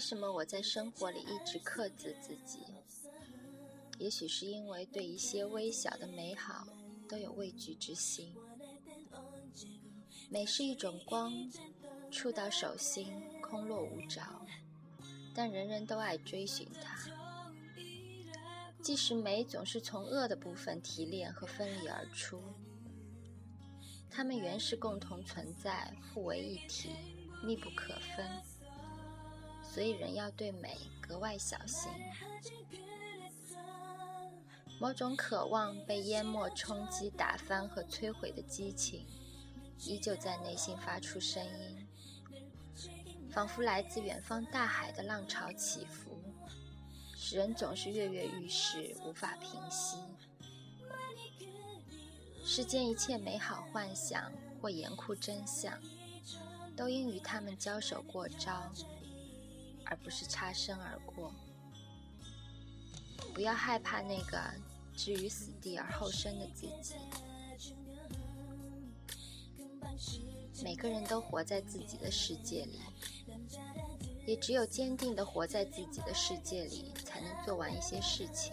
为什么我在生活里一直克制自己？也许是因为对一些微小的美好都有畏惧之心。美是一种光，触到手心，空落无着，但人人都爱追寻它。即使美总是从恶的部分提炼和分离而出，它们原是共同存在，互为一体，密不可分。所以人要对美格外小心。某种渴望被淹没、冲击、打翻和摧毁的激情，依旧在内心发出声音，仿佛来自远方大海的浪潮起伏。使人总是跃跃欲试，无法平息。世间一切美好幻想或严酷真相，都应与他们交手过招，而不是擦身而过。不要害怕那个置于死地而后生的自己。每个人都活在自己的世界里。也只有坚定地活在自己的世界里，才能做完一些事情。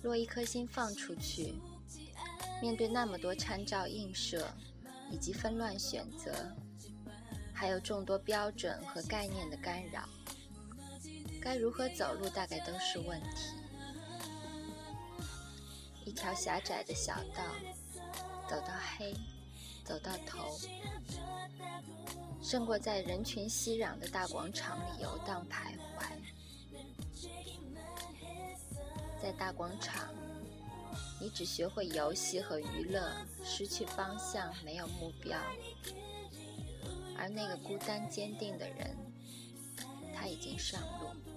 若一颗心放出去，面对那么多参照映射，以及纷乱选择，还有众多标准和概念的干扰，该如何走路大概都是问题。一条狭窄的小道，走到黑，走到头。胜过在人群熙攘的大广场里游荡徘徊。在大广场，你只学会游戏和娱乐，失去方向，没有目标。而那个孤单坚定的人，他已经上路。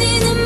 imagine